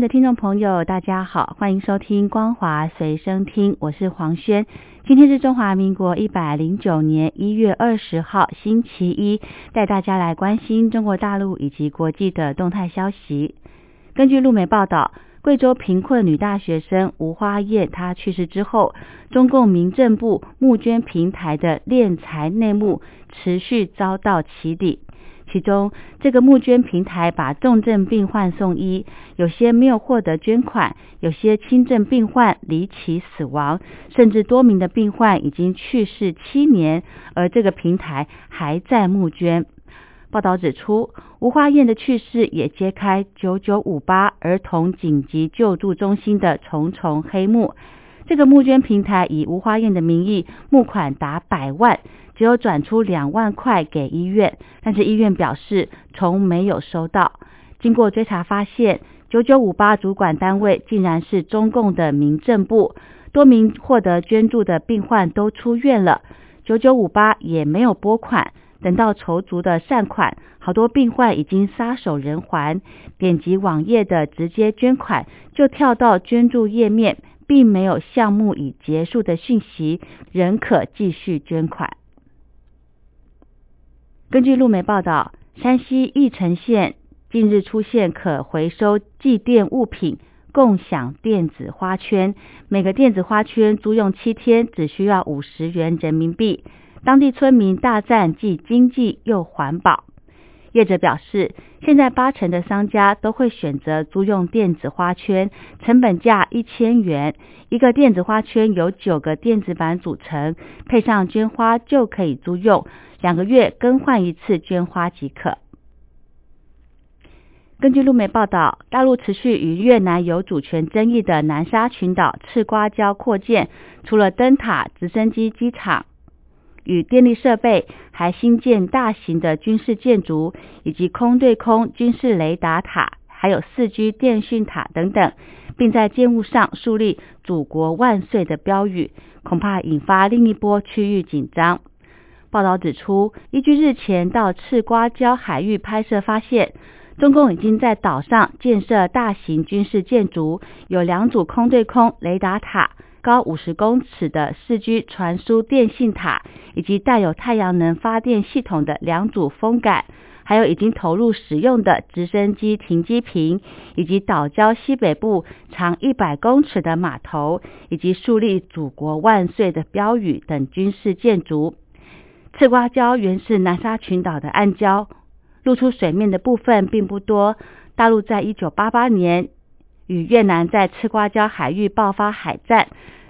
的听众朋友，大家好，欢迎收听光华随身听，我是黄轩。今天是中华民国一百零九年一月二十号，星期一，带大家来关心中国大陆以及国际的动态消息。根据路媒报道，贵州贫困女大学生吴花燕她去世之后，中共民政部募捐平台的敛财内幕持续遭到起底。其中，这个募捐平台把重症病患送医，有些没有获得捐款，有些轻症病患离奇死亡，甚至多名的病患已经去世七年，而这个平台还在募捐。报道指出，吴花燕的去世也揭开九九五八儿童紧急救助中心的重重黑幕。这个募捐平台以吴花燕的名义募款达百万。只有转出两万块给医院，但是医院表示从没有收到。经过追查发现，九九五八主管单位竟然是中共的民政部，多名获得捐助的病患都出院了，九九五八也没有拨款。等到筹足的善款，好多病患已经撒手人寰。点击网页的直接捐款，就跳到捐助页面，并没有项目已结束的讯息，仍可继续捐款。根据路媒报道，山西翼城县近日出现可回收祭奠物品共享电子花圈，每个电子花圈租用七天，只需要五十元人民币。当地村民大赞，既经济又环保。业者表示，现在八成的商家都会选择租用电子花圈，成本价一千元。一个电子花圈由九个电子板组成，配上绢花就可以租用。两个月更换一次绢花即可。根据路媒报道，大陆持续与越南有主权争议的南沙群岛赤瓜礁扩建，除了灯塔、直升机机场与电力设备，还新建大型的军事建筑，以及空对空军事雷达塔，还有四 G 电讯塔等等，并在建物上树立“祖国万岁”的标语，恐怕引发另一波区域紧张。报道指出，依据日前到赤瓜礁海域拍摄发现，中共已经在岛上建设大型军事建筑，有两组空对空雷达塔、高五十公尺的四 G 传输电信塔，以及带有太阳能发电系统的两组风杆，还有已经投入使用的直升机停机坪，以及岛礁西北部长一百公尺的码头，以及树立“祖国万岁”的标语等军事建筑。赤瓜礁原是南沙群岛的暗礁，露出水面的部分并不多。大陆在一九八八年与越南在赤瓜礁海域爆发海战，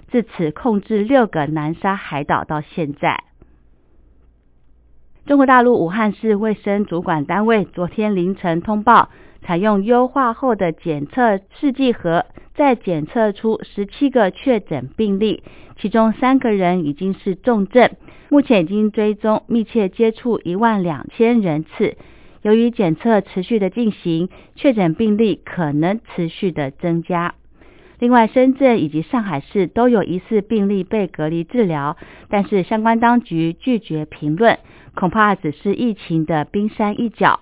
自此控制六个南沙海岛到现在。中国大陆武汉市卫生主管单位昨天凌晨通报，采用优化后的检测试剂盒，再检测出十七个确诊病例，其中三个人已经是重症。目前已经追踪密切接触一万两千人次，由于检测持续的进行，确诊病例可能持续的增加。另外，深圳以及上海市都有疑似病例被隔离治疗，但是相关当局拒绝评论，恐怕只是疫情的冰山一角。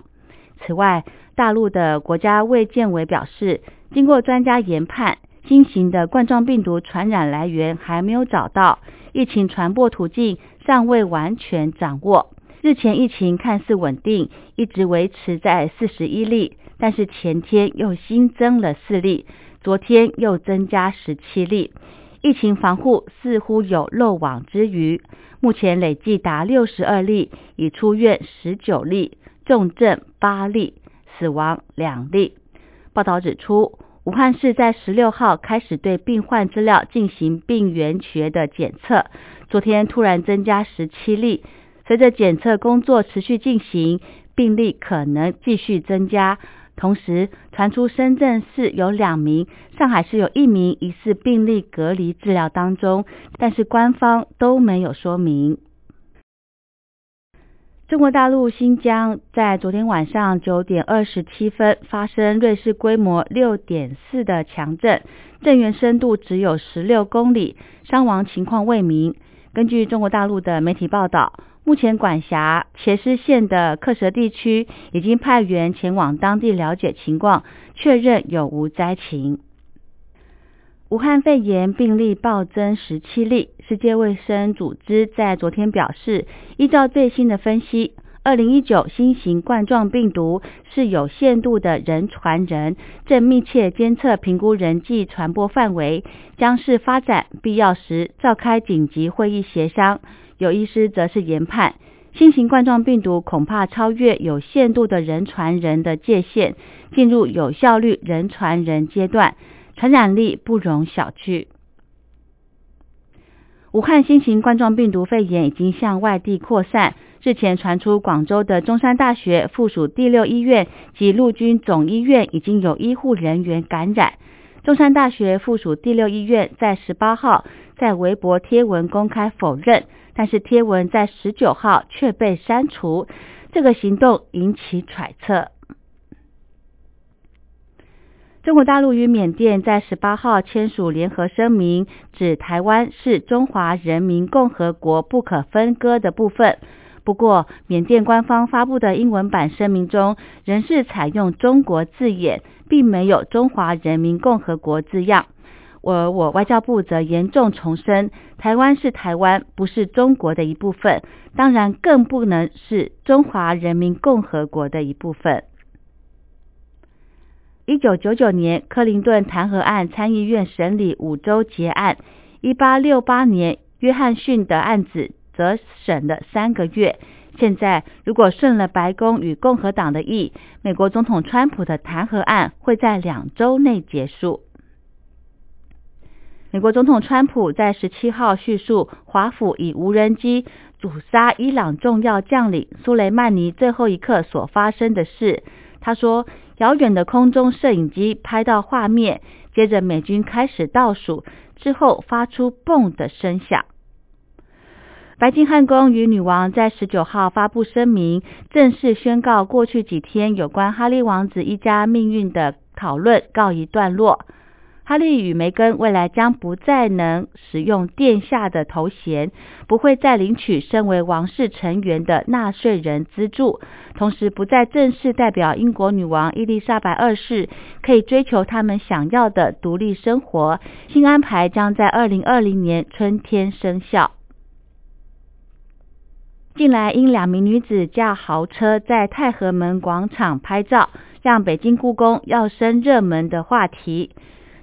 此外，大陆的国家卫健委表示，经过专家研判，新型的冠状病毒传染来源还没有找到，疫情传播途径。尚未完全掌握。日前疫情看似稳定，一直维持在四十一例，但是前天又新增了四例，昨天又增加十七例。疫情防护似乎有漏网之鱼，目前累计达六十二例，已出院十九例，重症八例，死亡两例。报道指出，武汉市在十六号开始对病患资料进行病原学的检测。昨天突然增加十七例，随着检测工作持续进行，病例可能继续增加。同时传出深圳市有两名，上海市有一名疑似病例隔离治疗当中，但是官方都没有说明。中国大陆新疆在昨天晚上九点二十七分发生瑞士规模六点四的强震，震源深度只有十六公里，伤亡情况未明。根据中国大陆的媒体报道，目前管辖茄师县的克什地区已经派员前往当地了解情况，确认有无灾情。武汉肺炎病例暴增十七例。世界卫生组织在昨天表示，依照最新的分析，二零一九新型冠状病毒是有限度的人传人，正密切监测评估人际传播范围，将是发展必要时召开紧急会议协商。有医师则是研判，新型冠状病毒恐怕超越有限度的人传人的界限，进入有效率人传人阶段。传染力不容小觑。武汉新型冠状病毒肺炎已经向外地扩散，日前传出广州的中山大学附属第六医院及陆军总医院已经有医护人员感染。中山大学附属第六医院在十八号在微博贴文公开否认，但是贴文在十九号却被删除，这个行动引起揣测。中国大陆与缅甸在十八号签署联合声明，指台湾是中华人民共和国不可分割的部分。不过，缅甸官方发布的英文版声明中仍是采用中国字眼，并没有中华人民共和国字样。而我外交部则严重重申，台湾是台湾，不是中国的一部分，当然更不能是中华人民共和国的一部分。一九九九年，克林顿弹劾案参议院审理五周结案；一八六八年，约翰逊的案子则审了三个月。现在，如果顺了白宫与共和党的意，美国总统川普的弹劾案会在两周内结束。美国总统川普在十七号叙述华府以无人机阻杀伊朗重要将领苏雷曼尼最后一刻所发生的事。他说。遥远的空中摄影机拍到画面，接着美军开始倒数，之后发出“嘣”的声响。白金汉宫与女王在十九号发布声明，正式宣告过去几天有关哈利王子一家命运的讨论告一段落。哈利与梅根未来将不再能使用殿下的头衔，不会再领取身为王室成员的纳税人资助，同时不再正式代表英国女王伊丽莎白二世，可以追求他们想要的独立生活。新安排将在二零二零年春天生效。近来因两名女子驾豪车在太和门广场拍照，让北京故宫要升热门的话题。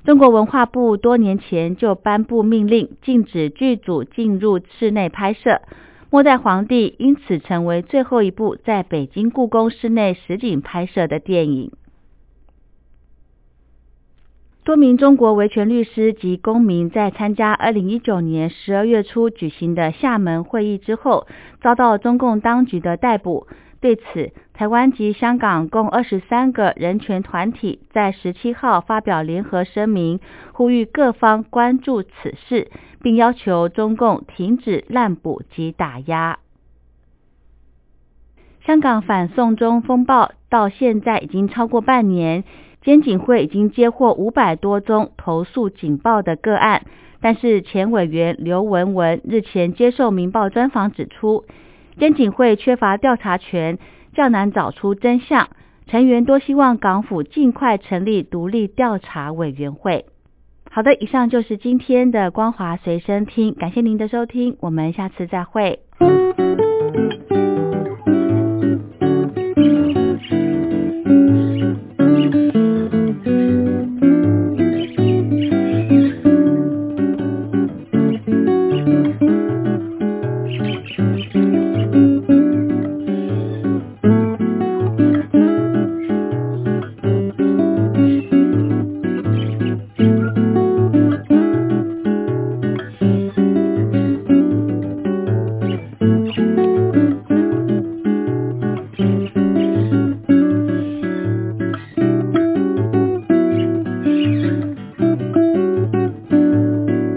中国文化部多年前就颁布命令，禁止剧组进入室内拍摄。末代皇帝因此成为最后一部在北京故宫室内实景拍摄的电影。多名中国维权律师及公民在参加二零一九年十二月初举行的厦门会议之后，遭到中共当局的逮捕。对此，台湾及香港共二十三个人权团体在十七号发表联合声明，呼吁各方关注此事，并要求中共停止滥捕及打压。香港反送中风暴到现在已经超过半年，监警会已经接获五百多宗投诉警报的个案，但是前委员刘文文日前接受《明报》专访指出。监警会缺乏调查权，较难找出真相。成员多希望港府尽快成立独立调查委员会。好的，以上就是今天的光华随身听，感谢您的收听，我们下次再会。